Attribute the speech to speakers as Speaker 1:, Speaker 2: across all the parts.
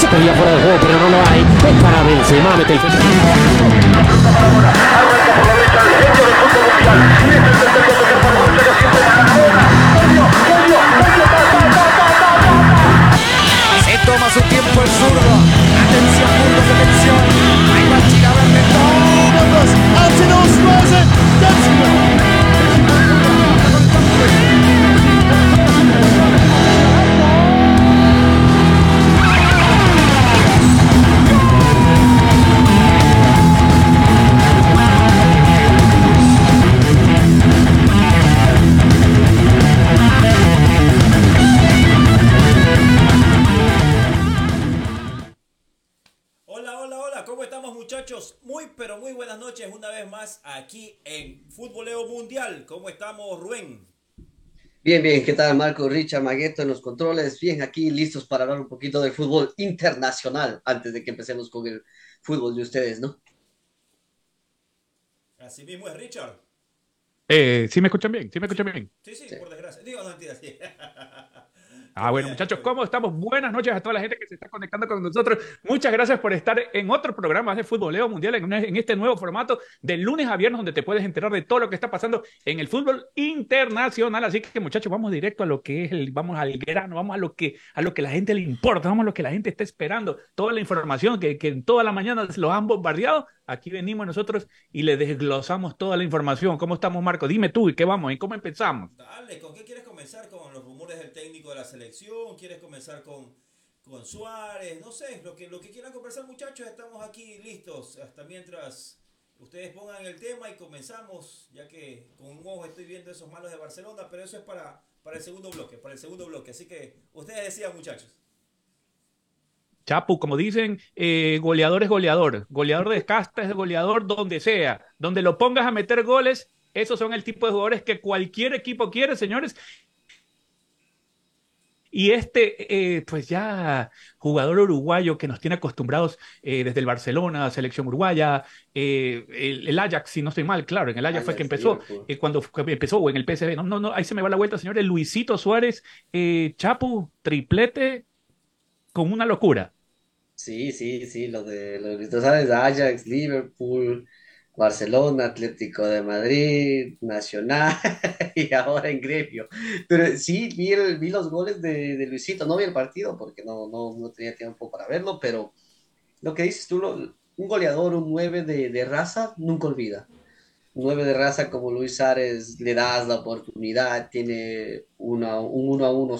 Speaker 1: Se pedía fuera de juego, pero no lo hay. Es para Benzema, mete el
Speaker 2: Bien, bien, ¿qué tal Marco, Richard, Magueto en los controles? Bien, aquí listos para hablar un poquito del fútbol internacional antes de que empecemos con el fútbol de ustedes, ¿no?
Speaker 3: Así mismo es Richard.
Speaker 4: Eh, ¿Sí me escuchan bien? ¿Sí me escuchan bien?
Speaker 3: Sí, sí, por desgracia. Digo, no, mentira, sí.
Speaker 4: Ah, bueno, muchachos, ¿cómo estamos? Buenas noches a toda la gente que se está conectando con nosotros. Muchas gracias por estar en otro programa de Futboleo Mundial, en, en este nuevo formato de lunes a viernes, donde te puedes enterar de todo lo que está pasando en el fútbol internacional. Así que, muchachos, vamos directo a lo que es el, vamos al grano, vamos a lo que a lo que la gente le importa, vamos a lo que la gente está esperando. Toda la información que, que en toda la mañana los han bombardeado. Aquí venimos nosotros y le desglosamos toda la información. ¿Cómo estamos, Marco? Dime tú, ¿y qué vamos? ¿Y cómo empezamos?
Speaker 3: Dale, ¿con qué quieres comenzar? ¿Con los rumores del técnico de la selección? ¿Quieres comenzar con, con Suárez? No sé, lo que, lo que quieran conversar muchachos, estamos aquí listos. Hasta mientras ustedes pongan el tema y comenzamos, ya que con un ojo estoy viendo esos malos de Barcelona, pero eso es para, para el segundo bloque, para el segundo bloque. Así que ustedes decían muchachos.
Speaker 4: Chapu, como dicen, eh, goleador es goleador, goleador de casta es goleador donde sea, donde lo pongas a meter goles, esos son el tipo de jugadores que cualquier equipo quiere, señores. Y este, eh, pues ya jugador uruguayo que nos tiene acostumbrados eh, desde el Barcelona, selección uruguaya, eh, el, el, Ajax, si no estoy mal, claro, en el Ajax, Ajax fue que empezó, eh, cuando fue, empezó, o en el PSV, no, no, no, ahí se me va la vuelta, señores, Luisito Suárez, Chapu, triplete, con una locura.
Speaker 2: Sí, sí, sí, lo de los Luisito Suárez, Ajax, Liverpool, Barcelona, Atlético de Madrid, Nacional y ahora en Gremio. Pero sí, vi, vi los goles de, Luisito, no vi el partido porque no, no, tenía tiempo para verlo, pero lo que dices tú, un goleador, un 9 de, raza, nunca olvida. Un 9 de raza como Luis Suárez, le das la oportunidad, tiene una, un 1 a 1,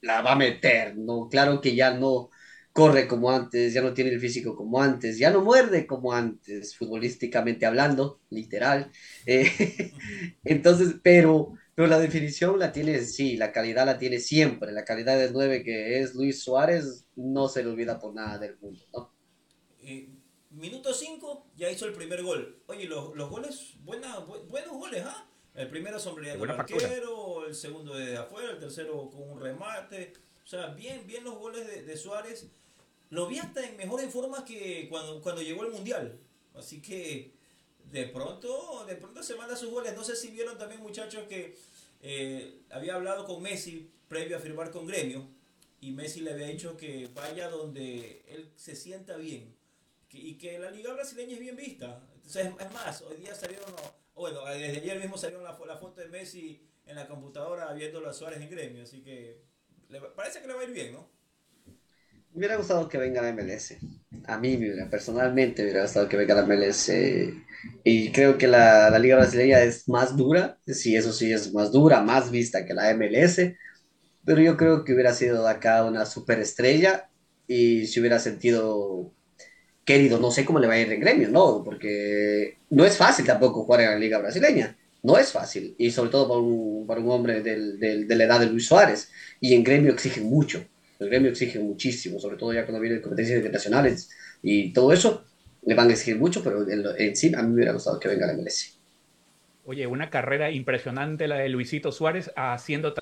Speaker 2: la va a meter, ¿no? Claro que ya no corre como antes, ya no tiene el físico como antes, ya no muerde como antes, futbolísticamente hablando, literal. Eh, entonces, pero, pero la definición la tiene, sí, la calidad la tiene siempre, la calidad del 9 que es Luis Suárez no se le olvida por nada del mundo, ¿no?
Speaker 3: Eh, minuto 5, ya hizo el primer gol. Oye, los, los goles, buena, bu buenos goles, ¿ah? El primero sombreado del arquero, el segundo de afuera, el tercero con un remate. O sea, bien, bien los goles de, de Suárez lo vi hasta en mejor en forma que cuando, cuando llegó el Mundial. Así que de pronto, de pronto se manda sus goles. No sé si vieron también muchachos que eh, había hablado con Messi previo a firmar con Gremio y Messi le había dicho que vaya donde él se sienta bien y que la liga brasileña es bien vista. Entonces, es más, hoy día salieron, bueno, desde ayer mismo salió la, foto de Messi en la computadora viendo a Suárez en Gremio. Así que le, parece que le va a ir bien, ¿no?
Speaker 2: Me hubiera gustado que venga la MLS. A mí, personalmente, me hubiera gustado que venga la MLS. Y creo que la, la, Liga Brasileña es más dura. Sí, eso sí, es más dura, más vista que la MLS. Pero yo creo que hubiera sido acá una superestrella y se hubiera sentido querido. No sé cómo le va a ir en gremio, ¿no? Porque no es fácil tampoco jugar en la Liga Brasileña. No es fácil. Y sobre todo para un, para un hombre del, del, de la edad de Luis Suárez. Y en gremio exigen mucho el gremio exige muchísimo, sobre todo ya cuando vienen competencias internacionales y todo eso, le van a exigir mucho, pero en, sí a mí me hubiera gustado que venga la MLS.
Speaker 4: Oye, una carrera impresionante la de Luisito Suárez haciendo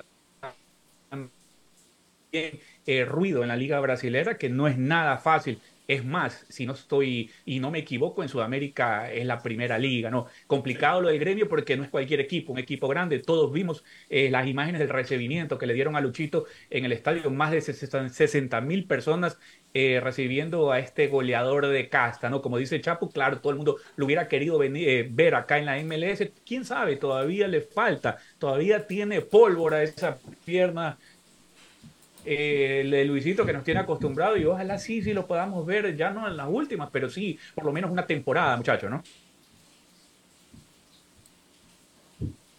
Speaker 4: eh, ruido en la liga brasilera, que no es nada fácil Es más, si no estoy y no me equivoco, en Sudamérica es la primera liga, ¿no? Complicado lo del gremio porque no es cualquier equipo, un equipo grande. Todos vimos eh, las imágenes del recibimiento que le dieron a Luchito en el estadio, más de 60 mil personas eh, recibiendo a este goleador de casta, ¿no? Como dice Chapo, claro, todo el mundo lo hubiera querido venir, eh, ver acá en la MLS. ¿Quién sabe? Todavía le falta, todavía tiene pólvora esa pierna eh, el de Luisito que nos tiene acostumbrado y ojalá sí, sí lo podamos ver, ya no en las últimas, pero sí, por lo menos una temporada, muchachos, ¿no?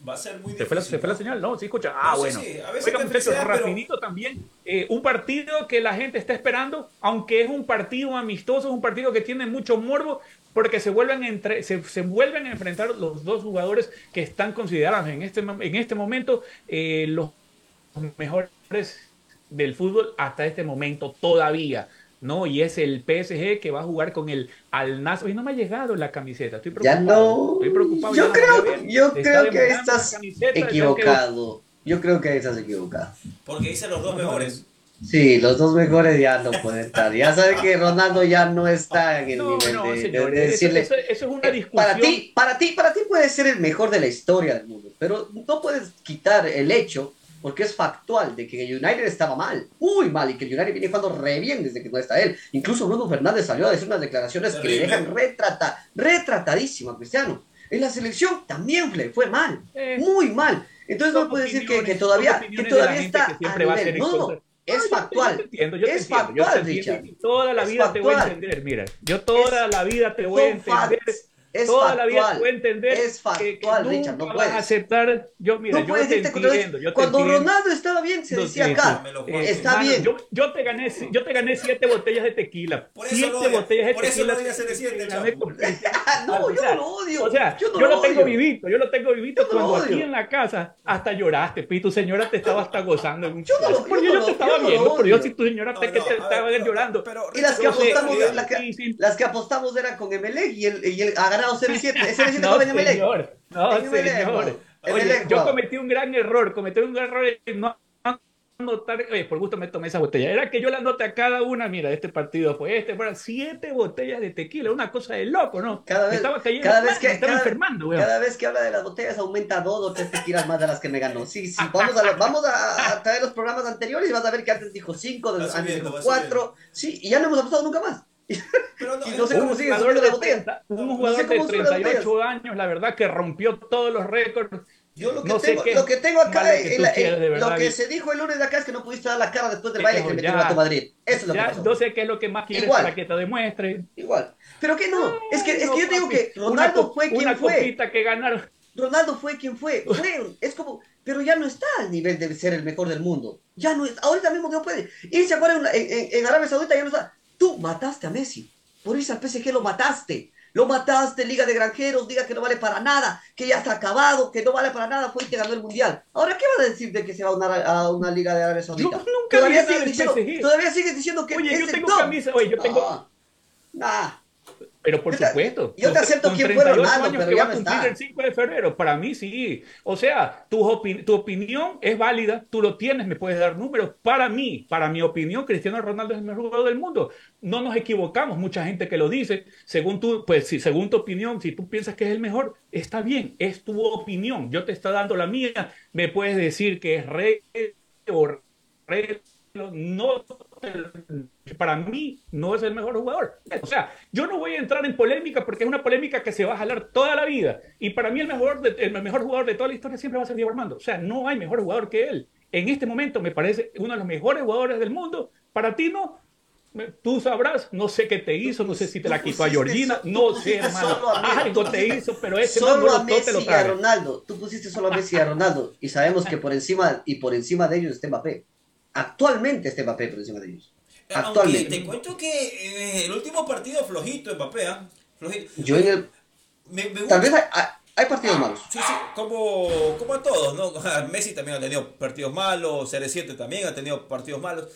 Speaker 3: Va a ser muy
Speaker 4: ¿Se fue, la, ¿Se fue la señal? No, sí, escucha. Ah,
Speaker 3: No,
Speaker 4: bueno.
Speaker 3: sí, a veces
Speaker 4: Oiga, muchachos,
Speaker 3: pero-
Speaker 4: rapidito también. eh, un partido que la gente está esperando, aunque es un partido amistoso, es un partido que tiene mucho morbo, porque se vuelven, entre, se, se vuelven a enfrentar los dos jugadores que están considerados en este, en este momento eh, los mejores del fútbol hasta este momento todavía. ¿no? Y es el PSG que va a jugar con el Al Nassr. Oye, no me ha llegado la camiseta. Estoy
Speaker 2: Ya
Speaker 4: preocupado.
Speaker 2: no.
Speaker 4: Estoy preocupado.
Speaker 2: Yo
Speaker 4: ya
Speaker 2: creo, yo creo que estás equivocado. Yo creo que estás equivocado.
Speaker 3: Porque dice los dos
Speaker 4: No, no,
Speaker 3: mejores.
Speaker 2: Sí, los dos mejores ya no pueden estar. Ya sabes que Ronaldo ya no está en el
Speaker 4: No,
Speaker 2: nivel
Speaker 4: no,
Speaker 2: de,
Speaker 4: señor.
Speaker 2: de
Speaker 4: eso,
Speaker 2: decirle.
Speaker 4: eso- eso es una
Speaker 2: Eh,
Speaker 4: discusión.
Speaker 2: Para ti, para ti, para ti puede ser el mejor de la historia del mundo, pero no puedes quitar el hecho, porque es factual, de que el United estaba mal, muy mal, y que el United viene jugando re bien desde que no está él. Incluso Bruno Fernández salió a decir unas declaraciones que le dejan retrata, retratadísimo a Cristiano. En la selección también le fue mal,
Speaker 4: Eh,
Speaker 2: muy mal. Entonces no
Speaker 4: son
Speaker 2: puedes decir que, que todavía, que todavía está
Speaker 4: que siempre va
Speaker 2: a
Speaker 4: a ser
Speaker 2: nivel.
Speaker 4: en
Speaker 2: No, no, es
Speaker 4: No, yo-
Speaker 2: factual.
Speaker 4: Yo te entiendo, yo te
Speaker 2: es
Speaker 4: yo te
Speaker 2: factual,
Speaker 4: entiendo.
Speaker 2: Richard.
Speaker 4: Toda la
Speaker 2: Es
Speaker 4: vida te voy a entender, mira. Yo toda la vida te voy a entender.
Speaker 2: facts. Es
Speaker 4: toda la vida
Speaker 2: factual.
Speaker 4: voy a entender.
Speaker 2: Es
Speaker 4: que- que
Speaker 2: factual,
Speaker 4: nunca
Speaker 2: Richard, no
Speaker 4: vas
Speaker 2: puedes.
Speaker 4: a aceptar. Yo, mira,
Speaker 2: No
Speaker 4: yo
Speaker 2: puedes
Speaker 4: te entiendo. Yo te
Speaker 2: Cuando
Speaker 4: entiendo.
Speaker 2: Ronaldo estaba bien, se
Speaker 4: Lo
Speaker 2: decía
Speaker 4: siento.
Speaker 2: acá.
Speaker 4: Eh,
Speaker 2: está
Speaker 4: hermano,
Speaker 2: bien.
Speaker 4: Yo, yo te gané, yo te gané siete botellas de tequila.
Speaker 3: Por eso
Speaker 4: siete
Speaker 3: lo odia.
Speaker 4: botellas de
Speaker 3: Por eso
Speaker 4: tequila.
Speaker 3: lo odia CR7,
Speaker 4: te
Speaker 3: chavo.
Speaker 4: gané con-
Speaker 2: Ah, no, yo no lo odio.
Speaker 4: O sea,
Speaker 2: yo
Speaker 4: yo,
Speaker 2: no
Speaker 4: lo tengo vivito, yo lo tengo vivito
Speaker 2: Yo no lo
Speaker 4: cuando aquí en la casa hasta lloraste, pi, tu señora te estaba hasta gozando en un
Speaker 2: Yo no lo-
Speaker 4: Porque
Speaker 2: yo
Speaker 4: yo,
Speaker 2: no
Speaker 4: te
Speaker 2: lo-
Speaker 4: estaba
Speaker 2: no lo
Speaker 4: viendo, pero yo si tu señora
Speaker 3: No,
Speaker 4: te, que
Speaker 3: no,
Speaker 4: te estaba llorando.
Speaker 2: Y las que apostamos, las que, que apostamos eran con Emelec y él, y él ha ganado 0-7. Ese 0-7
Speaker 4: No, señor, no, señor.
Speaker 2: Juan.
Speaker 4: Oye, yo cometí un gran error, cometí un gran error en no anotar, oye, por gusto me tomé esa botella. Era que yo la anoté a cada una, mira, este partido fue este, fueron siete botellas de tequila, una cosa de loco, ¿no?
Speaker 2: Cada vez,
Speaker 4: estaba cayendo
Speaker 2: cada
Speaker 4: mal,
Speaker 2: vez que,
Speaker 4: estaba
Speaker 2: cada,
Speaker 4: enfermando, weón.
Speaker 2: cada vez que habla de las botellas aumenta dos o tres tequilas más de las que me ganó. Sí, sí, vamos a, vamos a, a traer los programas anteriores y vas a ver que antes dijo cinco, antes dijo cuatro. Sí, y ya no hemos apostado nunca más.
Speaker 3: Pero no,
Speaker 2: Y no sé cómo sigue
Speaker 4: jugador,
Speaker 2: subiendo
Speaker 4: de
Speaker 2: las botellas.
Speaker 4: 30 un jugador de
Speaker 2: cómo suben las
Speaker 4: 38 años, la verdad que rompió todos los récords.
Speaker 2: Yo lo que,
Speaker 4: No
Speaker 2: tengo, lo que tengo acá,
Speaker 4: que
Speaker 2: en la-
Speaker 4: quieres,
Speaker 2: lo que se dijo el lunes de acá es que no pudiste dar la cara después del baile que metió el Real Madrid. Eso es lo que pasó.
Speaker 4: no sé qué es lo que más quieres
Speaker 2: Igual.
Speaker 4: para que te demuestre.
Speaker 2: Igual. Pero que no, es que, es que yo digo que Ronaldo fue quien
Speaker 4: Una
Speaker 2: fue.
Speaker 4: copita que ganaron.
Speaker 2: Ronaldo fue quien fue. Fue, es como, pero ya no está al nivel de ser el mejor del mundo. Ya no es, ahorita mismo no puede. Irse a jugar en, en- en Arabia Saudita ya no está. Tú mataste a Messi. Por irse al PSG lo mataste. Lo mataste, Liga de Granjeros, Liga que no vale para nada, que ya está acabado, que no vale para nada, fue y te ganó el Mundial. Ahora, ¿qué vas a decir de que se va a una, a una Liga de Arabia Saudita?
Speaker 4: Yo nunca
Speaker 2: todavía, sigues diciendo,
Speaker 4: PSG.
Speaker 2: todavía sigues diciendo que
Speaker 4: Oye,
Speaker 2: es
Speaker 4: yo
Speaker 2: el
Speaker 4: tengo
Speaker 2: top.
Speaker 4: camisa, oye, yo tengo-
Speaker 2: nah.
Speaker 4: Pero por
Speaker 2: Yo te-
Speaker 4: supuesto.
Speaker 2: yo te acepto
Speaker 4: con
Speaker 2: quién fue
Speaker 4: 38
Speaker 2: Ronaldo,
Speaker 4: años
Speaker 2: pero
Speaker 4: que
Speaker 2: ya
Speaker 4: va a cumplir
Speaker 2: está.
Speaker 4: el 5 de febrero. Para mí sí. O sea, tu, tu opinión es válida, tú lo tienes, me puedes dar números. Para mí, para mi opinión, Cristiano Ronaldo es el mejor jugador del mundo. No nos equivocamos, mucha gente que lo dice. Según tú, pues si según tu opinión, si tú piensas que es el mejor, está bien, es tu opinión. Yo te estoy dando la mía. Me puedes decir que es rey o rey. No, para mí no es el mejor jugador. O sea, yo no voy a entrar en polémica porque es una polémica que se va a jalar toda la vida. Y para mí el mejor, de- el mejor jugador de toda la historia siempre va a ser Diego Armando. O sea, no hay mejor jugador que él. En este momento me parece uno de los mejores jugadores del mundo. Para ti no. Tú sabrás, no sé qué te hizo, no sé si te la quitó a Georgina,
Speaker 2: so-
Speaker 4: no sé, hermano.
Speaker 2: Messi,
Speaker 4: Algo te hizo, pero ese
Speaker 2: solo a
Speaker 4: te lo
Speaker 2: Messi y a. Ronaldo. Tú pusiste solo a Messi y a Ronaldo. Y sabemos que por encima y por encima de ellos está Mbappé. Actualmente está Mbappé por encima de ellos.
Speaker 3: Aunque
Speaker 2: Actualmente.
Speaker 3: te cuento que eh, el último partido flojito de Mbappé, ¿ah? Flojito.
Speaker 2: Yo en el,
Speaker 3: Me, me
Speaker 2: tal vez hay, partidos malos.
Speaker 3: Sí, sí, como, como a todos, ¿no? Messi también ha tenido partidos malos, CR7 también ha tenido partidos malos.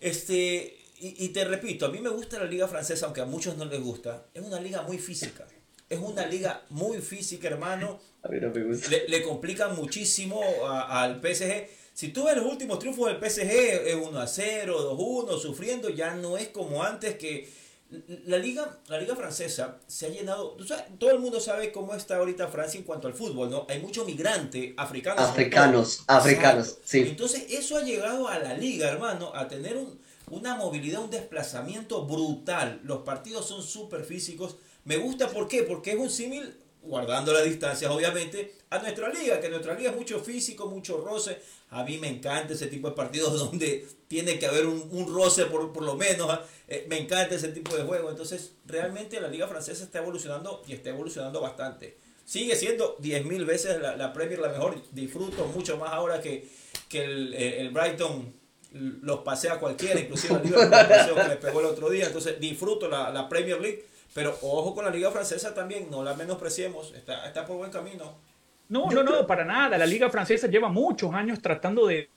Speaker 3: Este, y, y te repito, a mí me gusta la liga francesa, aunque a muchos no les gusta. Es una liga muy física. Es una liga muy física, hermano.
Speaker 2: A mí no me gusta.
Speaker 3: Le, le complican muchísimo al PSG. Si tú ves los últimos triunfos del PSG, es 1 a 0, 2 a 1, sufriendo, ya no es como antes que la liga, la liga francesa se ha llenado, todo el mundo sabe cómo está ahorita Francia en cuanto al fútbol, ¿no? Hay muchos migrantes africanos.
Speaker 2: Africanos, africanos, sí.
Speaker 3: Entonces eso ha llegado a la liga, hermano, a tener una movilidad, un desplazamiento brutal. Los partidos son súper físicos. Me gusta, ¿por qué? Porque es un símil guardando las distancias, obviamente, a nuestra liga, que nuestra liga es mucho físico, mucho roce. A mí me encanta ese tipo de partidos donde tiene que haber un, roce por, por, lo menos. ¿ah? Eh, me encanta ese tipo de juego. Entonces, realmente la liga francesa está evolucionando y está evolucionando bastante. Sigue siendo 10.000 veces la, la, Premier la mejor. Disfruto mucho más ahora que, que el, eh, el Brighton los pasea cualquiera, inclusive el Liverpool que le pegó el otro día. Entonces, disfruto la Premier League pero ojo con la liga francesa también, no la menospreciemos, está, está por buen camino.
Speaker 4: No, no, no, para nada. La liga francesa lleva muchos años tratando de,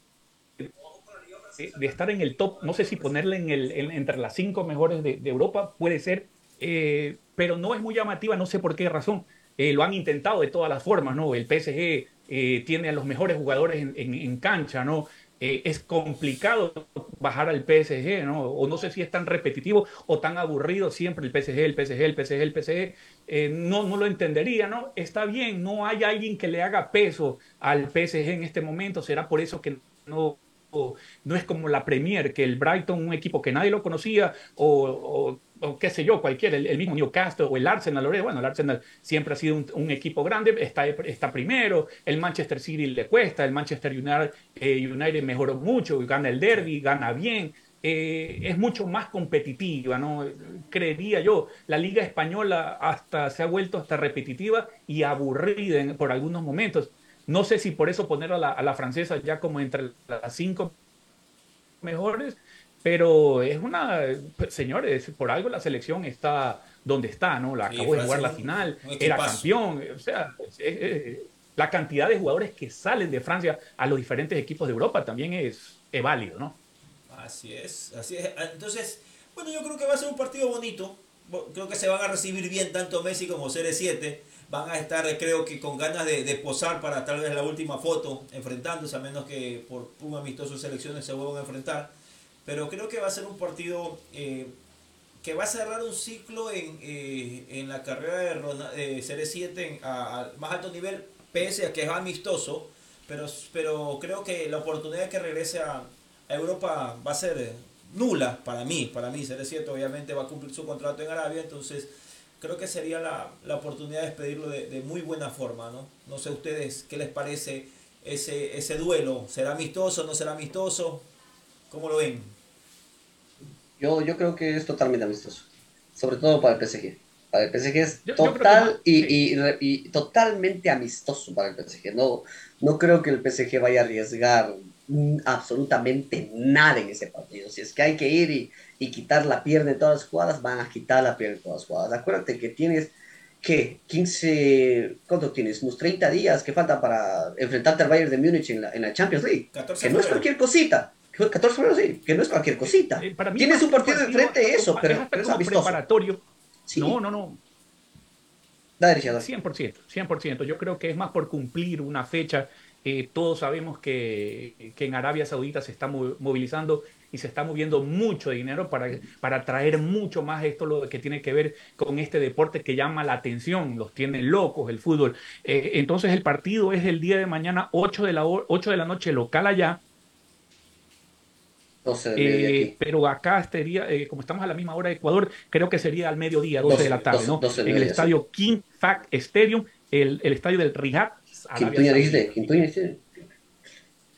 Speaker 4: de, estar en el top, no sé si ponerle en el, entre las cinco mejores de, Europa, puede ser, eh, pero no es muy llamativa, no sé por qué razón. Eh, lo han intentado de todas las formas, ¿no? El PSG eh, tiene a los mejores jugadores en, en, en cancha, ¿no? Eh, es complicado bajar al PSG, ¿no? O no sé si es tan repetitivo o tan aburrido siempre el PSG, el PSG, el PSG, el PSG. Eh, no, no lo entendería, ¿no? Está bien, no hay alguien que le haga peso al PSG en este momento, será por eso que no no es como la Premier, que el Brighton, un equipo que nadie lo conocía, o, qué sé yo, cualquiera, el, mismo Newcastle o el Arsenal, bueno, el Arsenal siempre ha sido un, equipo grande, está, está primero, el Manchester City le cuesta, el Manchester United, eh, United mejoró mucho, gana el derby, gana bien, eh, es mucho más competitiva, ¿no? Creería yo. La Liga Española hasta se ha vuelto hasta repetitiva y aburrida por algunos momentos. No sé si por eso poner a la, francesa ya como entre las cinco mejores, pero es una, señores, por algo la selección está donde está, ¿no? La acabó de jugar la final, era campeón, o sea, la cantidad de jugadores que salen de Francia a los diferentes equipos de Europa también es, es válido, ¿no?
Speaker 3: Así es, así es. Entonces, bueno, yo creo que va a ser un partido bonito. Creo que se van a recibir bien tanto Messi como CR7 van a estar creo que con ganas de, posar para tal vez la última foto enfrentándose, a menos que por un amistoso selecciones se vuelvan a enfrentar. Pero creo que va a ser un partido eh, que va a cerrar un ciclo en, eh, en la carrera de, Serie 7 a, más alto nivel, pese a que es amistoso, pero, pero creo que la oportunidad de que regrese a, a Europa va a ser nula para mí, para mí Serie 7 obviamente va a cumplir su contrato en Arabia, entonces creo que sería la, la oportunidad de despedirlo de, de, muy buena forma, ¿no? No sé ustedes qué les parece ese, ese duelo. ¿Será amistoso, no será amistoso? ¿Cómo lo ven?
Speaker 2: Yo, yo creo que es totalmente amistoso, sobre todo para el PSG. Para el PSG es total y, y, y, totalmente amistoso para el PSG. No, no creo que el PSG vaya a arriesgar absolutamente nada en ese partido. Si es que hay que ir y, y quitar la pierna de todas las jugadas, van a quitar la pierna de todas las jugadas. Acuérdate que tienes que 15, ¿cuánto tienes? Unos 30 días que faltan para enfrentarte al Bayern de Múnich en la, en la Champions League. que no es cualquier cosita. 14 febrero, sí, que no es cualquier cosita. Eh, tienes un partido de frente eso, pero, es,
Speaker 4: preparatorio. No, no, no. 100%, 100%. Yo creo que es más por cumplir una fecha eh, todos sabemos que, que, en Arabia Saudita se está movilizando y se está moviendo mucho dinero para, para traer mucho más esto lo que tiene que ver con este deporte que llama la atención, los tiene locos el fútbol. Eh, entonces el partido es el día de mañana 8 de la, 8 de la noche local allá. Eh, pero acá estaría, como estamos a la misma hora de Ecuador, creo que sería al mediodía, 12, de la tarde, ¿no? en el estadio King Fahd Stadium, el, el estadio del Riyadh
Speaker 2: Quintoña dijiste, Quintoña dijiste.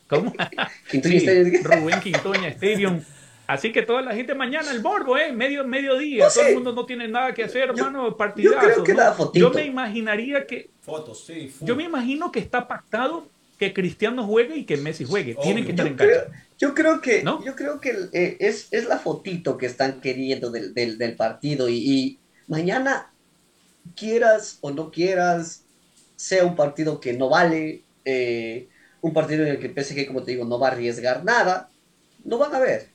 Speaker 4: ¿Cómo? Quintoña sí, Rubén Quintoña Stadium. Así que toda la gente mañana el borbo, ¿eh? Medio, mediodía. Todo el mundo no tiene nada que hacer, hermano. Partidazo. Yo, creo que ¿no? yo me imaginaría que.
Speaker 3: Fotos, sí.
Speaker 4: Yo me imagino que está pactado que Cristiano juegue y que Messi juegue. Tienen que estar en casa.
Speaker 2: Yo creo que, ¿No? yo creo que eh, es, es, la fotito que están queriendo del, del, del partido. Y, y, mañana, quieras o no quieras, sea un partido que no vale, eh, un partido en el que el PSG, como te digo, no va a arriesgar nada, no van a ver.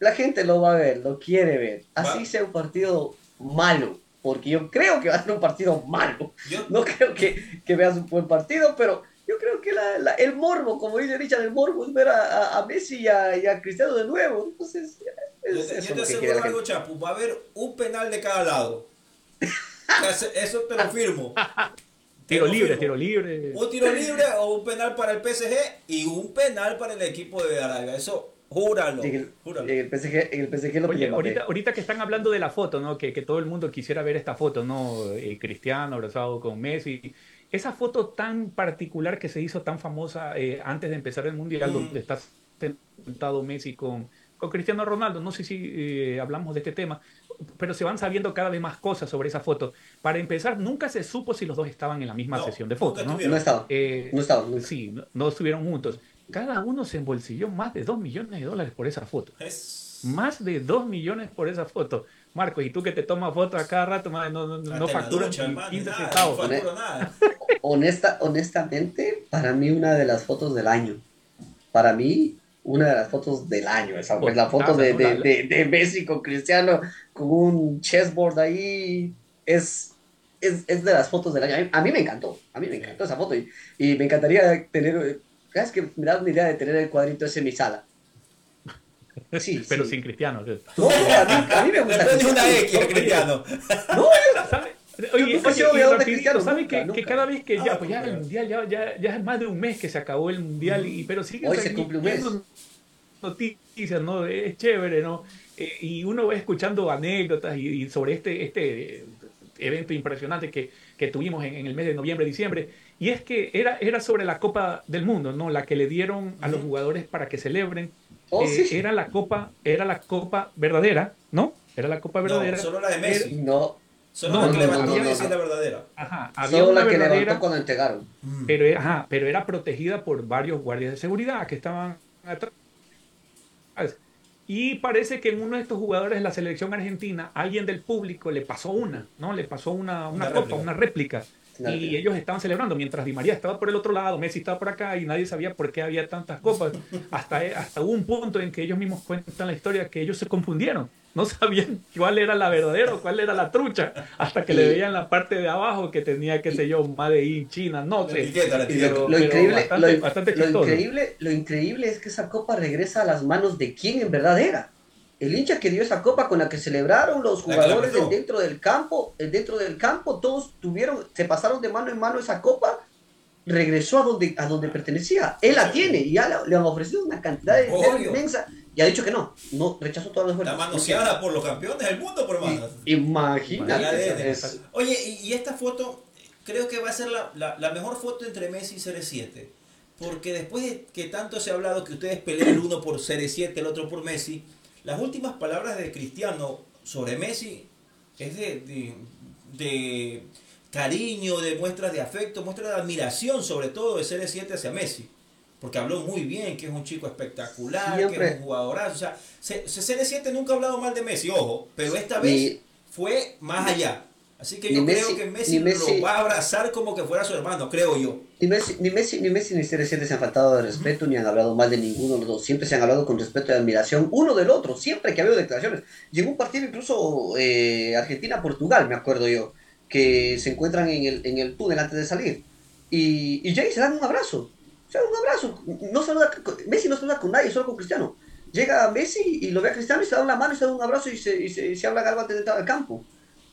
Speaker 2: La gente lo va a ver, lo quiere ver. Así sea un partido malo, porque yo creo que va a ser un partido malo. No creo que, que, veas un buen partido, pero yo creo que el morbo, como dice Richard, el morbo es ver a, Messi y a, Cristiano de nuevo. Entonces,
Speaker 3: yo te, yo te aseguro algo, Chapu, va a haber un penal de cada lado. Eso te lo firmo.
Speaker 4: Tiro libre, tiro libre.
Speaker 3: Un tiro libre o un penal para el PSG y un penal para el equipo de Arabia. Eso Júralo. En el,
Speaker 2: júralo. En el PSG, en el PSG lo
Speaker 4: Oye, ahorita, ahorita, que están hablando de la foto, ¿no? Que, que todo el mundo quisiera ver esta foto, ¿no? Eh, Cristiano abrazado con Messi. Esa foto tan particular que se hizo tan famosa eh, antes de empezar el Mundial, mm. donde está sentado Messi con, con Cristiano Ronaldo. No sé si eh, hablamos de este tema, pero se van sabiendo cada vez más cosas sobre esa foto. Para empezar, nunca se supo si los dos estaban en la misma sesión de fotos. ¿no?
Speaker 2: No estaban.
Speaker 4: Eh,
Speaker 2: no estaban.
Speaker 4: Sí, no, no, estuvieron juntos. Cada uno se embolsilló más de 2 millones de dólares por esa foto.
Speaker 3: Es...
Speaker 4: Más de 2 millones por esa foto. Marco, y tú que te tomas fotos a cada rato, no, no, no facturas 15 centavos.
Speaker 2: Honesta, honestamente, para mí una de las fotos del año. Para mí, una de las fotos del año. Esa pues, la foto de, de, de, de, Messi con Cristiano con un chessboard ahí. Es, es, es, de las fotos del año. A mí, me encantó. A mí me encantó esa foto. Y, y me encantaría tener. Es que me da una idea de tener el cuadrito ese en mi sala.
Speaker 4: Sí, pero sin Cristiano.
Speaker 2: No, a mí, a mí me gusta.
Speaker 3: Cristiano. una X Cristiano.
Speaker 4: No, ¿sabes? Oye, oye, ¿sabes que, que, cada vez que ya, pues ya el mundial, ya, ya, ya es más de un mes que se acabó el mundial, y, pero sigue
Speaker 2: Hoy se cumple un mes
Speaker 4: noticias, ¿no? Es chévere, ¿no? Eh, y uno va escuchando anécdotas y, sobre este, este evento impresionante que, que tuvimos en, el mes de noviembre, diciembre, y es que era, era sobre la Copa del Mundo, ¿no? La que le dieron a los jugadores para que celebren.
Speaker 2: Oh,
Speaker 4: eh, Era la Copa, era la Copa verdadera, ¿no? Era la Copa verdadera.
Speaker 3: No, solo la de Messi.
Speaker 2: no.
Speaker 3: Solo no, la que levantó no, Messi la verdadera.
Speaker 4: Ajá,
Speaker 2: había solo la que levantó cuando entregaron.
Speaker 4: Pero, ajá, pero era protegida por varios guardias de seguridad que estaban atrás y parece que en uno de estos jugadores de la selección argentina, alguien del público le pasó una, ¿no? Le pasó una, una, copa, una réplica. Y ellos estaban celebrando mientras Di María estaba por el otro lado, Messi estaba por acá y nadie sabía por qué había tantas copas. Hasta, hasta hubo un punto en que ellos mismos cuentan la historia que ellos se confundieron no sabían cuál era la verdadera o cuál era la trucha, hasta que le veían la parte de abajo que tenía, qué sé yo, Made in China, no sé.
Speaker 2: lo, increíble, lo, increíble, lo increíble es que esa copa regresa a las manos de quien en verdad era. El hincha que dio esa copa con la que celebraron los jugadores dentro del campo, dentro del campo, todos tuvieron, se pasaron de mano en mano esa copa regresó a donde, a donde pertenecía. Él la tiene y ya le, han ofrecido una cantidad de inmensa y ha dicho que no, no rechazó todas las
Speaker 3: ofertas. La manoseada por los campeones del mundo, por más.
Speaker 2: Imagínate.
Speaker 3: Oye, y, esta foto creo que va a ser la, la, mejor foto entre Messi y CR7. Porque después de que tanto se ha hablado que ustedes pelean el uno por CR7, el otro por Messi, las últimas palabras de Cristiano sobre Messi es de, de, de cariño, de muestras de afecto, muestras de admiración sobre todo de CR7 hacia Messi porque habló muy bien, que es un chico espectacular, que es un jugadorazo. O sea, CR7 nunca ha hablado mal de Messi, ojo, pero esta vez fue más allá. Así que yo creo que Messi, lo va a abrazar como que fuera su hermano, creo yo.
Speaker 2: Ni Messi ni, Messi, ni, Messi, ni CR7 se han faltado de respeto, ni han hablado mal de ninguno de los dos. Siempre se han hablado con respeto y admiración uno del otro, siempre que ha habido declaraciones. Llegó un partido incluso eh, Argentina-Portugal, me acuerdo yo, que se encuentran en el, en el túnel antes de salir. Y, y Jay se dan un abrazo o sea, un abrazo. No saluda, Messi no saluda con nadie, solo con Cristiano. Llega Messi y lo ve a Cristiano y se da una mano y se da un abrazo y se, y se, se habla algo antes de entrar al campo.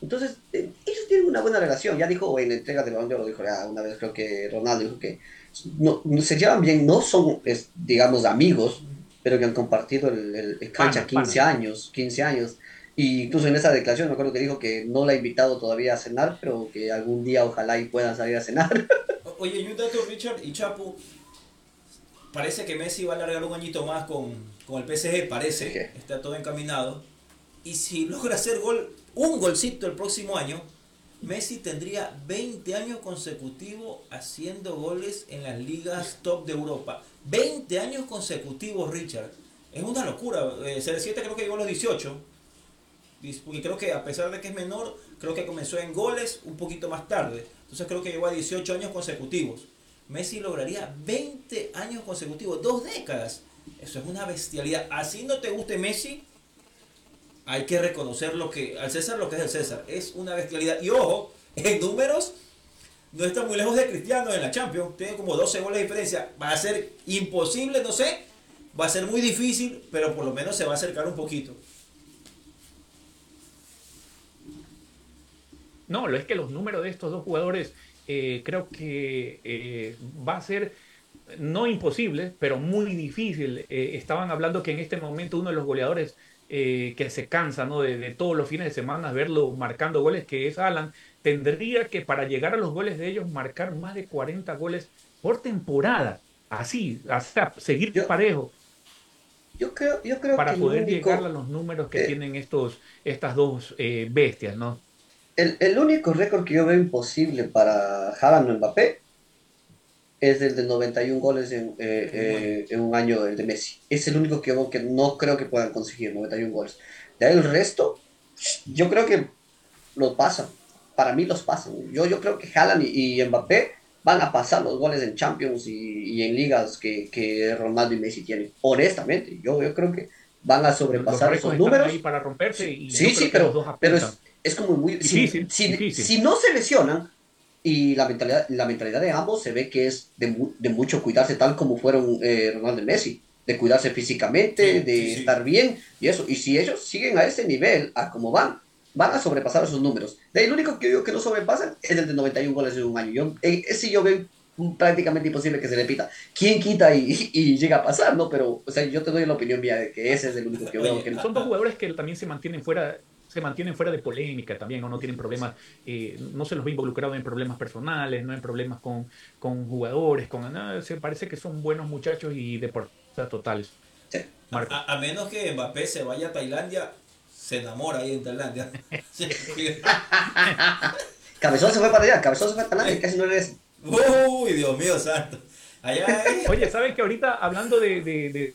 Speaker 2: Entonces, eh, ellos tienen una buena relación. Ya dijo en la entrega de balón lo dijo ya una vez, creo que Ronaldo dijo que no, se llevan bien, no son, digamos, amigos, pero que han compartido el, el, cancha 15 años, 15 años. Y incluso en esa declaración me acuerdo que dijo que no la ha invitado todavía a cenar, pero que algún día ojalá y puedan salir a cenar.
Speaker 3: Oye, y un dato, Richard y Chapo, parece que Messi va a alargar un añito más con, con el PSG, parece, está todo encaminado. Y si logra hacer gol, un golcito el próximo año, Messi tendría 20 años consecutivos haciendo goles en las ligas top de Europa. 20 años consecutivos, Richard. Es una locura. Eh, CR7 creo que llegó a los 18. Porque creo que a pesar de que es menor, creo que comenzó en goles un poquito más tarde. Entonces creo que llegó a 18 años consecutivos. Messi lograría 20 años consecutivos, dos décadas. Eso es una bestialidad. Así no te guste Messi, hay que reconocer lo que al César lo que es el César. Es una bestialidad. Y ojo, en números no está muy lejos de Cristiano en la Champions. Tiene como 12 goles de diferencia. Va a ser imposible, no sé. Va a ser muy difícil, pero por lo menos se va a acercar un poquito.
Speaker 4: No, lo es que los números de estos dos jugadores eh, creo que eh, va a ser no imposible, pero muy difícil. Eh, estaban hablando que en este momento uno de los goleadores que se cansa ¿no? de, de, todos los fines de semana verlo marcando goles, que es Alan, tendría que para llegar a los goles de ellos marcar más de 40 goles por temporada. Así, hasta seguir
Speaker 2: yo,
Speaker 4: parejo.
Speaker 2: Yo creo, yo creo
Speaker 4: para
Speaker 2: que
Speaker 4: poder
Speaker 2: único,
Speaker 4: llegar a los números que eh, tienen estos, estas dos eh, bestias, ¿no?
Speaker 2: El, el único récord que yo veo imposible para Haaland o Mbappé es el de 91 goles en, eh, eh, en, un año, el de Messi. Es el único que que no creo que puedan conseguir, 91 goles. De ahí el resto, yo creo que los pasan. Para mí los pasan. Yo, yo creo que Haaland y, y Mbappé van a pasar los goles en Champions y, y en ligas que, que, Ronaldo y Messi tienen. Honestamente, yo, yo creo que van a sobrepasar
Speaker 4: los
Speaker 2: esos números.
Speaker 4: Ahí para romperse y
Speaker 2: sí, sí, pero, pero es, es, como muy...
Speaker 4: Difícil,
Speaker 2: si,
Speaker 4: difícil.
Speaker 2: si, si no se lesionan, y la mentalidad, la mentalidad de ambos se ve que es de, de mucho cuidarse, tal como fueron eh, Ronaldo y Messi, de cuidarse físicamente,
Speaker 3: Sí,
Speaker 2: de
Speaker 3: sí, sí.
Speaker 2: estar bien y eso. Y si ellos siguen a ese nivel, a como van, van a sobrepasar esos números. De ahí, el único que yo digo que no sobrepasan es el de 91 goles en un año. Yo, eh, ese yo veo prácticamente imposible que se repita. ¿Quién quita y, y llega a pasar, no? Pero, o sea, yo te doy la opinión mía de que ese es el único que veo que no.
Speaker 4: Son dos jugadores que también se mantienen fuera se mantienen fuera de polémica también o no tienen problemas, eh, no se los ve involucrados en problemas personales, no en problemas con, con jugadores, con nada, se parece que son buenos muchachos y deportistas totales.
Speaker 2: Sí.
Speaker 3: A, a, menos que Mbappé se vaya a Tailandia, se enamora ahí en Tailandia.
Speaker 2: Cabezón se fue para allá, Cabezón se fue a Tailandia y casi no regresa.
Speaker 3: Uy, Dios mío santo. Allá
Speaker 4: Oye, ¿sabes que ahorita hablando de, de- de-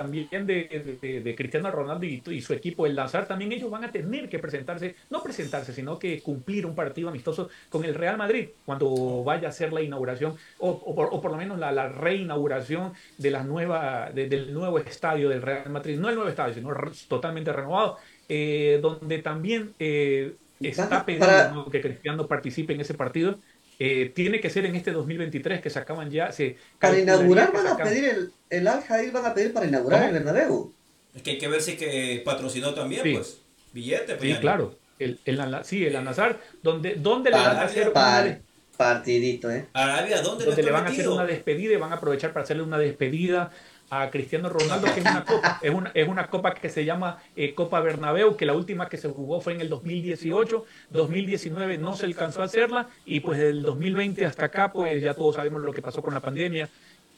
Speaker 4: también de, de- de Cristiano Ronaldo y, y su equipo, el lanzar, también ellos van a tener que presentarse, no presentarse, sino que cumplir un partido amistoso con el Real Madrid cuando vaya a ser la inauguración, o, o por, o por lo menos la, la reinauguración de la nueva, de- del nuevo estadio del Real Madrid, no el nuevo estadio, sino re- totalmente renovado, eh, donde también eh, está pedido
Speaker 2: para-
Speaker 4: ¿no? que Cristiano participe en ese partido. Eh, tiene que ser en este 2023 que se acaban ya. Se
Speaker 2: Para inaugurar van a
Speaker 4: acaban-
Speaker 2: pedir el, el Al Jadir van a pedir para inaugurar
Speaker 4: ¿Cómo?
Speaker 2: el Bernabéu.
Speaker 3: Es que hay que ver si es que patrocinó también,
Speaker 4: Sí.
Speaker 3: pues. Billete, pues.
Speaker 4: Sí,
Speaker 3: ya.
Speaker 4: claro. El, el, sí, el Al-Nazar, donde, donde le van a hacer una,
Speaker 2: Par- partidito, ¿eh?
Speaker 3: Arabia, ¿dónde
Speaker 4: donde le van a hacer
Speaker 3: metido?
Speaker 4: una despedida y van a aprovechar para hacerle una despedida a Cristiano Ronaldo, que es una copa, es una, es una copa que se llama eh, Copa Bernabéu, que la última que se jugó fue en el 2018, 2019 no se alcanzó a hacerla, y pues del 2020 hasta acá, pues ya todos sabemos lo que pasó con la pandemia,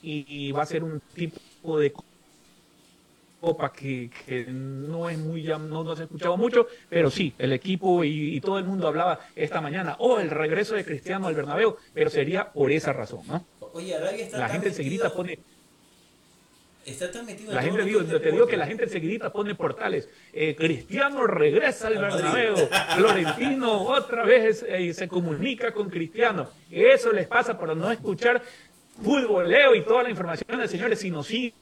Speaker 4: y, y va a ser un tipo de copa que, que no es muy no, no se ha escuchado mucho, pero sí, el equipo y, y todo el mundo hablaba esta mañana, oh, el regreso de Cristiano al Bernabéu, pero sería por esa razón, ¿no?
Speaker 3: Oye, Arabia está
Speaker 4: La gente
Speaker 3: metido-
Speaker 4: enseguida pone,
Speaker 3: Está tan metido en
Speaker 4: la gente digo, te digo que la gente enseguida pone portales, eh, Cristiano regresa al. Bernabéu, Florentino otra vez eh, se comunica con Cristiano, eso les pasa por no escuchar futboleo y toda la información de señores, sino sí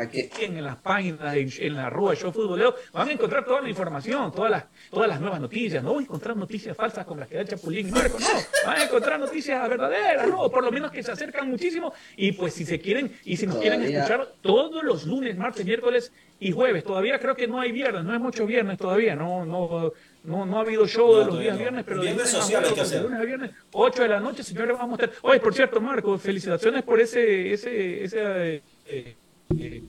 Speaker 2: Aquí.
Speaker 4: en las páginas, en, en la Rúa Show Futboleo, van a encontrar toda la información, todas las, todas las nuevas noticias. No van a encontrar noticias falsas como las que da Chapulín y Marco, no. Van a encontrar noticias verdaderas, no. Por lo menos que se acercan muchísimo. Y pues si se quieren, y si nos quieren escuchar todos los lunes, martes, miércoles y jueves. Todavía creo que no hay viernes, no es mucho viernes todavía, no, no, no, no ha habido show
Speaker 3: No,
Speaker 4: de los días
Speaker 3: no.
Speaker 4: viernes, pero de
Speaker 3: Viernes
Speaker 4: lunes a
Speaker 3: social hay que hacer.
Speaker 4: lunes a viernes, 8 de la noche, señores, vamos a estar. Oye, por cierto, Marco, felicitaciones por ese, ese, ese eh, eh,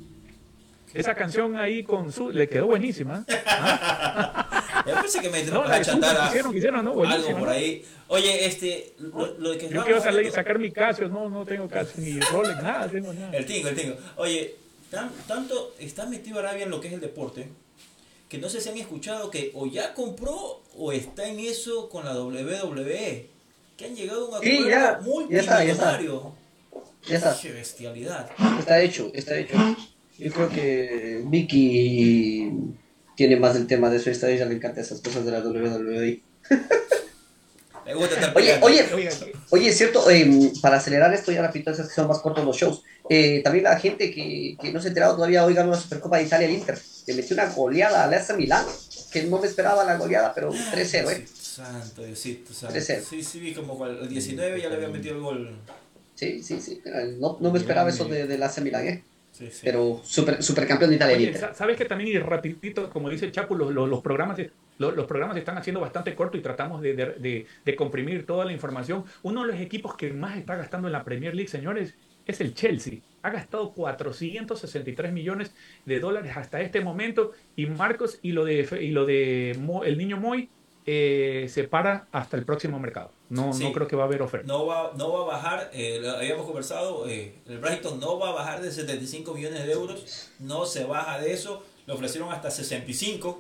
Speaker 4: esa canción ahí con su le quedó buenísima. ¿eh?
Speaker 3: Yo pensé que me
Speaker 4: No, la
Speaker 3: a
Speaker 4: de
Speaker 3: chantar
Speaker 4: Super
Speaker 3: a-
Speaker 4: quisieron, quisieron, no,
Speaker 3: algo por ahí. Oye, este, lo, lo que
Speaker 4: Yo quiero salir, sacar mi Casio, no, no tengo Casio ni Rolex, nada, tengo nada.
Speaker 3: El tingo, el tingo. Oye, tan- tanto está metido Arabia en lo que es el deporte que no sé si han escuchado que o ya compró o está en eso con la WWE. Que han llegado a un
Speaker 2: Sí,
Speaker 3: acuerdo
Speaker 2: ya, ya está, ya está.
Speaker 3: multimillonario.
Speaker 2: Ya está.
Speaker 3: Qué bestialidad.
Speaker 2: Está hecho, está hecho. Yo creo que Vicky tiene más el tema de eso. Esta a ella le encanta esas cosas de la WWE.
Speaker 3: Me gusta estar
Speaker 2: Oye, oye, Oye, es cierto, eh, para acelerar esto ya rapidito, esas que son más cortos los shows. eh, también la gente que, que no se ha enterado todavía hoy ganó la Supercopa de Italia el Inter. Le metió una goleada al AC Milán, que no me esperaba la goleada, pero 3-0, ¿eh?
Speaker 3: Santo Diosito, santo.
Speaker 2: 3-0.
Speaker 3: Sí, sí, vi como al el 19 ya le había metido el gol.
Speaker 2: Sí, sí, sí. No, no me esperaba eso de, del AC Milán, ¿eh?
Speaker 3: Sí, sí.
Speaker 2: Pero super, supercampeón de Italia
Speaker 4: Oye, ¿sabes que también y rapidito, como dice el Chapo, los, los, los programas, de- los programas se están haciendo bastante cortos y tratamos de, de, de, comprimir toda la información. Uno de los equipos que más está gastando en la Premier League, señores, es el Chelsea. Ha gastado 463 millones de dólares hasta este momento y Marcos y lo de, y lo de el niño Moy eh, se para hasta el próximo mercado. No, no creo que va a haber oferta.
Speaker 3: No va, no va a bajar, eh, lo habíamos conversado, eh, el Brighton no va a bajar de 75 millones de euros, no se baja de eso, le ofrecieron hasta 65,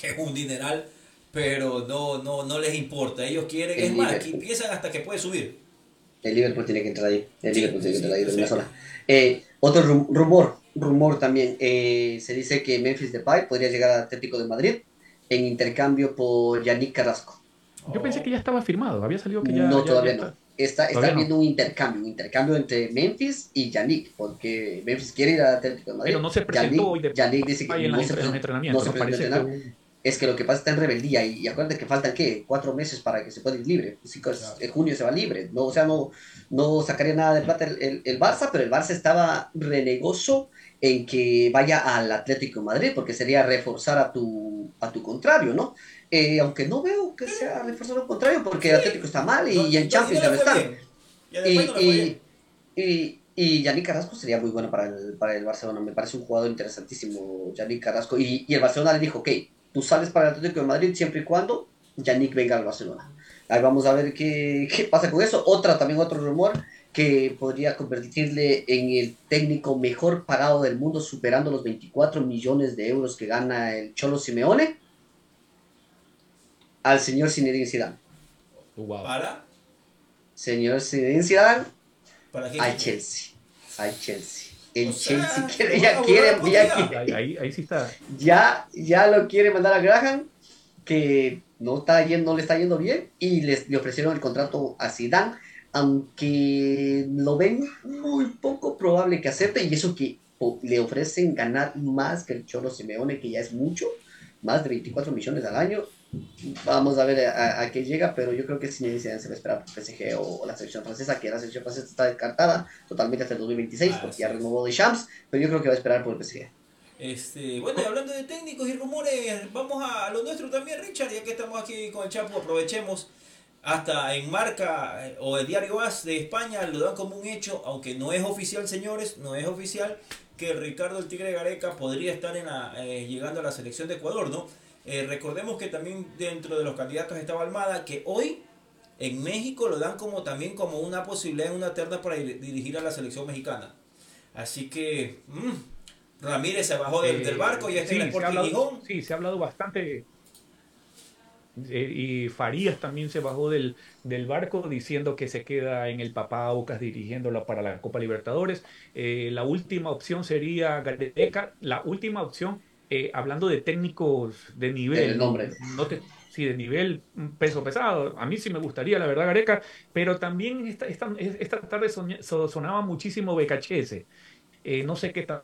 Speaker 3: que es un dineral, pero no, no, no les importa, ellos quieren, es más, aquí piensan hasta que puede subir.
Speaker 2: El Liverpool tiene que entrar ahí, el Liverpool tiene que entrar ahí de una sola. Eh, otro rumor, rumor también, se dice que Memphis Depay podría llegar al Atlético de Madrid en intercambio por Yannick Carrasco.
Speaker 4: Yo pensé que ya estaba firmado, había salido que ya.
Speaker 2: No, todavía no. Está, está viendo un intercambio, un intercambio entre Memphis y Yannick, porque Memphis quiere ir a Atlético de Madrid.
Speaker 4: Pero no se presentó
Speaker 2: Yannick, Yannick dice que no se presentó, no se presentó Es que lo que pasa está en rebeldía y, acuérdate que faltan ¿qué? cuatro meses para que se pueda ir libre. En junio se va libre. No, o sea, no, no sacaría nada de plata el, el, Barça, pero el Barça estaba renegoso en que vaya al Atlético de Madrid, porque sería reforzar a tu, a tu contrario, ¿no? Eh, aunque no veo que sea reforzar al contrario, porque el Atlético está mal y, en Champions ya no está. Y, y, y, Yannick Carrasco sería muy bueno para el, para el Barcelona, me parece un jugador interesantísimo, Yannick Carrasco. Y, y el Barcelona le dijo, ok, tú sales para el Atlético de Madrid siempre y cuando Yannick venga al Barcelona. Ahí vamos a ver qué, qué pasa con eso. Otra, también otro rumor que podría convertirle en el técnico mejor pagado del mundo, superando los 24 millones de euros que gana el Cholo Simeone, al señor Zinedine Zidane.
Speaker 3: ¿Para?
Speaker 2: Señor Zinedine Zidane,
Speaker 3: ¿Para qué?
Speaker 2: al Chelsea. Al Chelsea. El Chelsea quiere, ya quiere, ya,
Speaker 4: ahí, ahí, sí está.
Speaker 2: Ya, ya lo quiere mandar a Graham, que no, está yendo, no le está yendo bien, y les, le ofrecieron el contrato a Zidane aunque lo ven muy poco probable que acepte, y eso que le ofrecen ganar más que el Cholo Simeone, que ya es mucho, más de 24 millones al año. Vamos a ver a, qué llega, pero yo creo que si se va a esperar por PSG o, la selección francesa, que la selección francesa está descartada totalmente hasta el 2026, porque ya renovó de Champs, pero yo creo que va a esperar por el PSG.
Speaker 3: Este, bueno, y hablando de técnicos y rumores, vamos a lo nuestro también, Richard, ya que estamos aquí con el Chapo, aprovechemos hasta en marca eh, o el diario AS de España lo dan como un hecho, aunque no es oficial, señores, no es oficial, que Ricardo el Tigre Gareca podría estar en eh, llegando a la selección de Ecuador, ¿no? Eh, recordemos que también dentro de los candidatos estaba Almada, que hoy en México lo dan como también como una posibilidad en una terna para dirigir a la selección mexicana. Así que mm, Ramírez se bajó del, barco y está en el
Speaker 4: Gijón. Sí, se ha hablado bastante eh, y Farías también se bajó del, del, barco diciendo que se queda en el Papá Aucas dirigiéndola para la Copa Libertadores. Eh, la última opción sería Gareca. La última opción, eh, hablando de técnicos de nivel.
Speaker 2: El nombre.
Speaker 4: No sí, de nivel peso pesado. A mí sí me gustaría, la verdad, Gareca. Pero también esta, esta, esta tarde sonaba muchísimo Becachese. no sé qué tal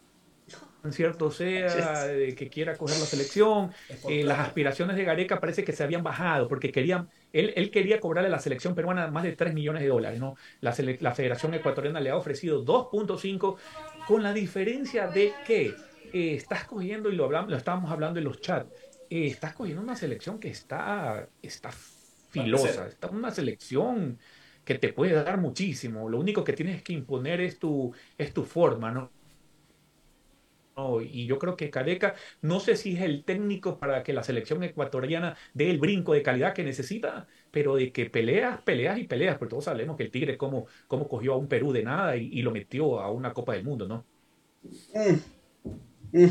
Speaker 4: cierto sea, que quiera coger la selección. Eh, las aspiraciones de Gareca parece que se habían bajado porque querían, él, él quería cobrarle a la selección peruana más de 3 millones de dólares. ¿no? La, la Federación Ecuatoriana le ha ofrecido 2.5 con la diferencia de que eh, estás cogiendo, y lo, hablamos, lo estábamos hablando en los chats, eh, estás cogiendo una selección que está, está filosa, está una selección que te puede dar muchísimo. Lo único que tienes que imponer es tu, es tu forma, ¿no? Y yo creo que Careca, no sé si es el técnico para que la selección ecuatoriana dé el brinco de calidad que necesita, pero de que peleas, peleas y peleas, porque todos sabemos que el Tigre cómo, cómo cogió a un Perú de nada y, lo metió a una Copa del Mundo, ¿no?
Speaker 2: Mm,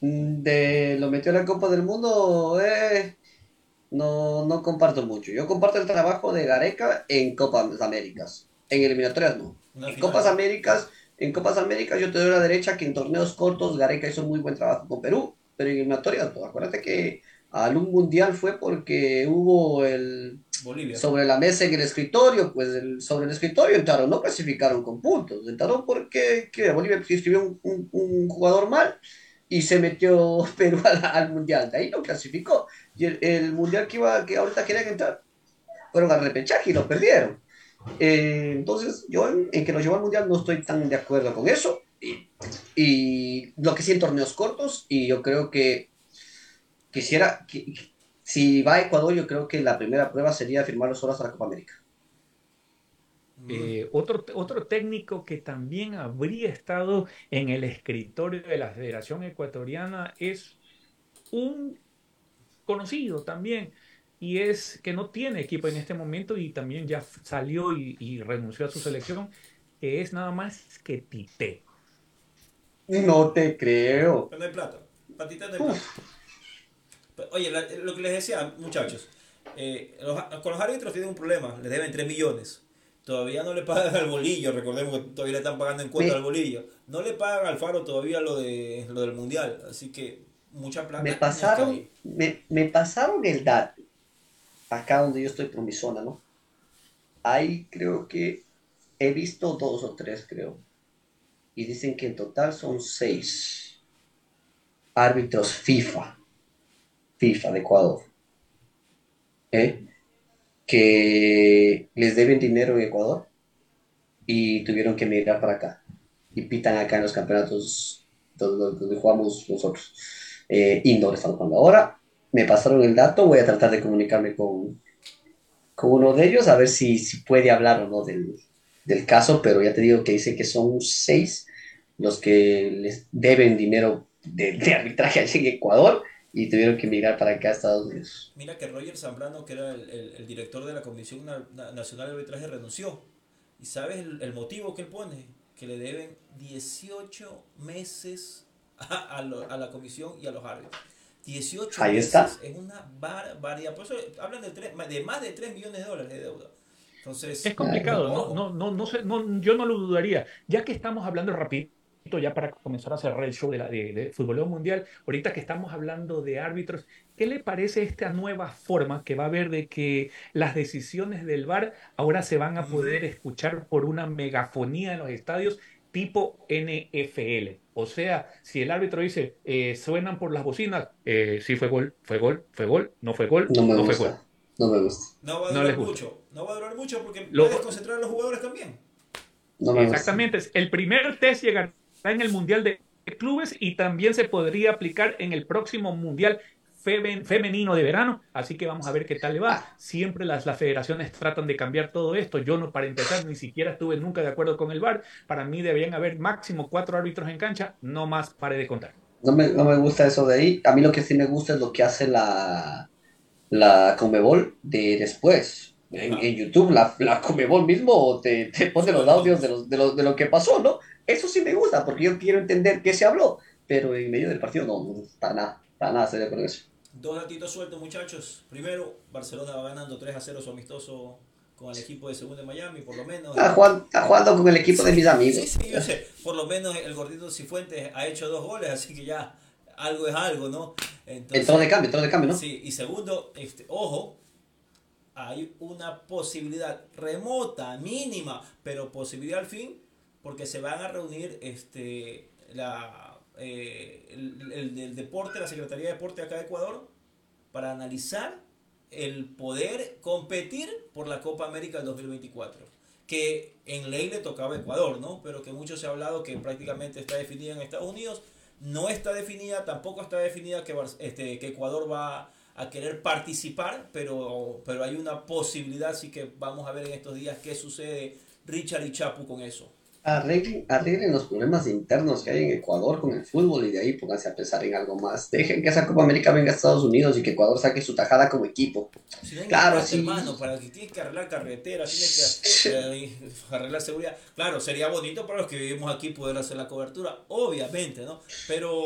Speaker 2: mm. De lo metió a la Copa del Mundo, eh, no, no comparto mucho. Yo comparto el trabajo de Gareca en Copas Américas, en eliminatorias no. En Copas Américas en Copas Américas yo te doy la derecha que en torneos cortos Gareca hizo muy buen trabajo con Perú, pero en eliminatorias, pues, acuérdate que al un mundial fue porque hubo el sobre la mesa en el escritorio, pues el, sobre el escritorio entraron, no clasificaron con puntos, entraron porque que Bolivia escribió un, un, jugador mal y se metió Perú al, mundial, de ahí no clasificó. Y el, el, mundial que iba, que ahorita querían entrar, fueron al repechaje y lo perdieron. Eh, entonces, yo en, que lo llevó al mundial no estoy tan de acuerdo con eso. Y, y, lo que sí en torneos cortos, y yo creo que quisiera, si va a Ecuador, yo creo que la primera prueba sería firmar los horas a la Copa América.
Speaker 4: Eh, otro, otro técnico que también habría estado en el escritorio de la Federación Ecuatoriana es un conocido también, y es que no tiene equipo en este momento y también ya salió y, renunció a su selección, que es nada más que Tite.
Speaker 2: No te creo.
Speaker 3: Pero no hay plata. Para Tite no hay plata. Oye, lo que les decía, muchachos, eh, con los árbitros tienen un problema, les deben 3 millones. Todavía no le pagan al bolillo, recordemos que todavía le están pagando en cuenta al bolillo. No le pagan al Faro todavía lo de lo del Mundial, así que mucha plata.
Speaker 2: Me pasaron, me, me pasaron el dato acá donde yo estoy por mi zona, ¿no? Ahí creo que he visto dos o tres, creo. Y dicen que en total son seis árbitros FIFA, FIFA de Ecuador, ¿eh? que les deben dinero en Ecuador y tuvieron que emigrar para acá. Y pitan acá en los campeonatos donde, jugamos nosotros. Eh, indoor estamos jugando ahora me pasaron el dato, voy a tratar de comunicarme con, con uno de ellos a ver si, si puede hablar o no del, del, caso, pero ya te digo que dice que son seis los que les deben dinero de, arbitraje en Ecuador y tuvieron que emigrar para acá a Estados Unidos.
Speaker 3: Mira que Roger Zambrano, que era el, el, director de la Comisión Nacional de Arbitraje, renunció. ¿Y sabes el, motivo que él pone? Que le deben 18 meses a, a la comisión y a los árbitros. 18
Speaker 2: Ahí está.
Speaker 3: es una barbaridad. Por eso hablan de, de más de 3 millones de dólares de deuda. Entonces,
Speaker 4: es complicado, no, no, no, no, sé, no, yo no lo dudaría. Ya que estamos hablando rapidito, ya para comenzar a cerrar el show de, la, de, de Fútbol Mundial, ahorita que estamos hablando de árbitros, ¿qué le parece esta nueva forma que va a haber de que las decisiones del VAR ahora se van a poder escuchar por una megafonía en los estadios tipo NFL? O sea, si el árbitro dice, eh, suenan por las bocinas, eh, sí fue gol, fue gol, fue gol, no fue gol,
Speaker 2: no, me
Speaker 4: no
Speaker 2: gusta.
Speaker 4: fue gol.
Speaker 2: No me gusta.
Speaker 3: No va a durar mucho. No va a durar mucho porque Lo... puedes concentrar a los jugadores también.
Speaker 4: No me Exactamente. Gusta. El primer test llegará en el Mundial de Clubes y también se podría aplicar en el próximo Mundial femenino de verano, así que vamos a ver qué tal le va. Siempre las, las federaciones tratan de cambiar todo esto. Yo no, para empezar, ni siquiera estuve nunca de acuerdo con el VAR. Para mí deberían haber máximo cuatro árbitros en cancha, no más pare de contar.
Speaker 2: No me, no me gusta eso de ahí. A mí lo que sí me gusta es lo que hace la, la Comebol de después. En, en, YouTube, la, la Comebol mismo te, te pone los audios de, los, de, lo, de lo que pasó, ¿no? Eso sí me gusta, porque yo quiero entender qué se habló, pero en medio del partido no, no para nada, para nada sería con eso.
Speaker 3: Dos datitos sueltos, muchachos. Primero, Barcelona va ganando 3 a 0 su amistoso con el equipo de segunda de Miami, por lo menos.
Speaker 2: Está jugando, está jugando con el equipo de mis amigos.
Speaker 3: Sí, sí, yo sé. Por lo menos el gordito Cifuentes ha hecho dos goles, así que ya algo es algo, ¿no?
Speaker 2: Entonces, entró de cambio, entró de cambio, ¿no?
Speaker 3: Sí, y segundo, este, ojo, hay una posibilidad remota, mínima, pero posibilidad al fin, porque se van a reunir este, la eh, el, el, el, deporte, la Secretaría de Deporte acá de Ecuador, para analizar el poder competir por la Copa América del 2024. Que en ley le tocaba a Ecuador, ¿no? Pero que mucho se ha hablado que prácticamente está definida en Estados Unidos. No está definida, tampoco está definida que, este, que Ecuador va a querer participar, pero, pero hay una posibilidad, así que vamos a ver en estos días qué sucede Richard y Chapu con eso
Speaker 2: arreglen, arreglen los problemas internos que hay en Ecuador con el fútbol y de ahí pónganse a pensar en algo más. Dejen que esa Copa América venga a Estados Unidos y que Ecuador saque su tajada como equipo.
Speaker 3: Si claro, sí. Hermano, para que tiene que arreglar carreteras, tiene que eh, arreglar seguridad. Claro, sería bonito para los que vivimos aquí poder hacer la cobertura, obviamente, ¿no? Pero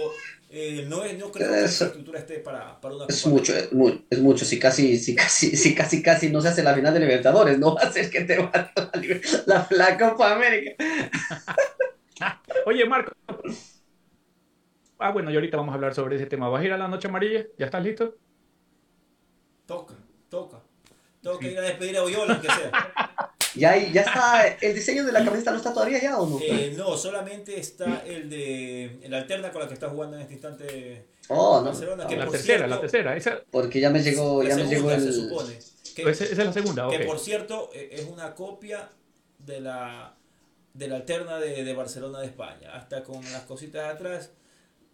Speaker 3: eh, no, es, no creo que la estructura esté para, para una
Speaker 2: es mucho, es mucho, es mucho, si casi, si casi, si casi, casi no se hace la final de Libertadores, no va a ser que te va a la, la Copa América.
Speaker 4: Oye, Marco. Ah, bueno, y ahorita vamos a hablar sobre ese tema. ¿Vas a ir a la noche amarilla? ¿Ya estás listo?
Speaker 3: Toca, toca. Tengo que ir a despedir a Oyola, que sea.
Speaker 2: ¿Ya, ¿Ya está el diseño de la camiseta no está todavía ya o no?
Speaker 3: Eh, no, solamente está el de el alterna con la que está jugando en este instante
Speaker 2: oh,
Speaker 3: Barcelona. Que
Speaker 4: la
Speaker 3: por
Speaker 4: tercera,
Speaker 3: cierto,
Speaker 4: la tercera. Esa...
Speaker 2: Porque ya me llegó, ya
Speaker 3: la
Speaker 2: me llegó
Speaker 3: segunda,
Speaker 2: el...
Speaker 3: se supone. Que,
Speaker 4: Esa, esa es la segunda, ok.
Speaker 3: que por cierto eh, es una copia de la de la alterna de, de Barcelona de España. Hasta con las cositas atrás.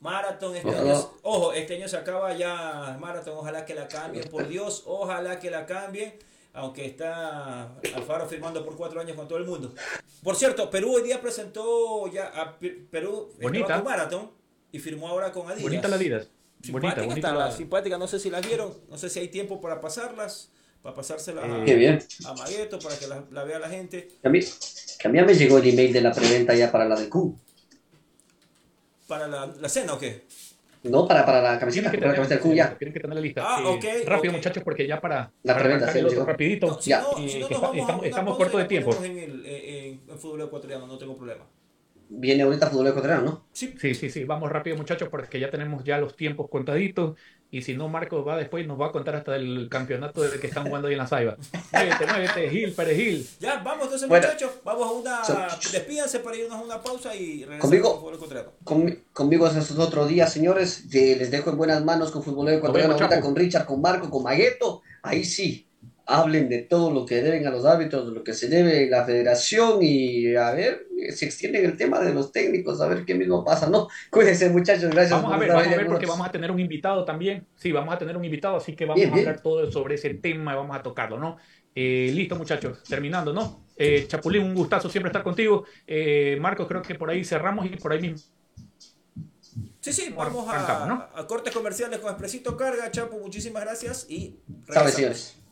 Speaker 3: Marathon este
Speaker 2: Ojalá.
Speaker 3: año, ojo, este año se acaba ya Marathon, ojalá que la cambien, por Dios, ojalá que la cambien, aunque está Alfaro firmando por cuatro años con todo el mundo. Por cierto, Perú hoy día presentó ya a Pe- Perú estaba
Speaker 4: Bonita.
Speaker 3: con Marathon y firmó ahora con Adidas.
Speaker 4: Bonita la Adidas. Bonita,
Speaker 3: Simpática
Speaker 4: bonita
Speaker 3: está,
Speaker 4: la...
Speaker 3: simpática, no sé si las vieron, no sé si hay tiempo para pasarlas, para pasárselas a-
Speaker 2: Qué bien.
Speaker 3: a Magueto para que la, la vea la gente.
Speaker 2: Que a, mí, que a mí ya me llegó el email de la preventa ya para la del Q.
Speaker 3: ¿Para la, la cena o qué?
Speaker 2: No, para, para la camiseta,
Speaker 4: Tienen que
Speaker 2: para la camiseta del Q ya.
Speaker 4: tienen que tener la lista.
Speaker 3: Ah,
Speaker 4: Eh,
Speaker 3: ok,
Speaker 4: rápido,
Speaker 3: ok.
Speaker 4: muchachos, porque ya para,
Speaker 2: La
Speaker 4: para
Speaker 2: preventa, sí,
Speaker 4: el otro
Speaker 2: llegó.
Speaker 4: rapidito.
Speaker 3: No, si
Speaker 2: Ya.
Speaker 3: no,
Speaker 4: Eh,
Speaker 3: si no
Speaker 4: estamos- estamos cortos de tiempo.
Speaker 3: En el en, en fútbol ecuatoriano, no tengo problema.
Speaker 2: Viene ahorita fútbol ecuatoriano, ¿no?
Speaker 3: Sí,
Speaker 4: Sí, sí, sí, vamos rápido muchachos porque ya tenemos ya los tiempos contaditos y si no Marco va después y nos va a contar hasta el campeonato de que están jugando ahí en la Saiba. Muévete, muévete, Gil, Pérez Gil.
Speaker 3: ya, vamos entonces
Speaker 2: Bueno.
Speaker 3: muchachos, vamos a una,
Speaker 2: So-
Speaker 3: despídanse para irnos a una pausa y regresamos
Speaker 2: Conmigo.
Speaker 3: con fútbol ecuatoriano.
Speaker 2: Conmi- conmigo es otro día, señores. les dejo en buenas manos con Fútbol Ecuatoriano, ahorita con Richard, con Marco, con Magueto. Ahí sí, hablen de todo lo que deben a los árbitros, de lo que se debe la federación y a ver si extienden el tema de los técnicos, a ver qué mismo pasa. No, cuídense, muchachos. Gracias
Speaker 4: Vamos a ver, vamos a ver porque vamos a tener un invitado también. Sí, vamos a tener un invitado, así que vamos
Speaker 2: Bien,
Speaker 4: a
Speaker 2: bien.
Speaker 4: hablar todo sobre ese tema y vamos a tocarlo, ¿no? Eh, listo, muchachos, terminando, ¿no? Eh, Chapulín, un gustazo siempre estar contigo. Eh, Marcos, creo que por ahí cerramos y por ahí mismo.
Speaker 3: Sí, sí, vamos a,
Speaker 4: ¿no?
Speaker 3: a cortes comerciales con Expresito Carga, Chapo, muchísimas gracias y regresamos.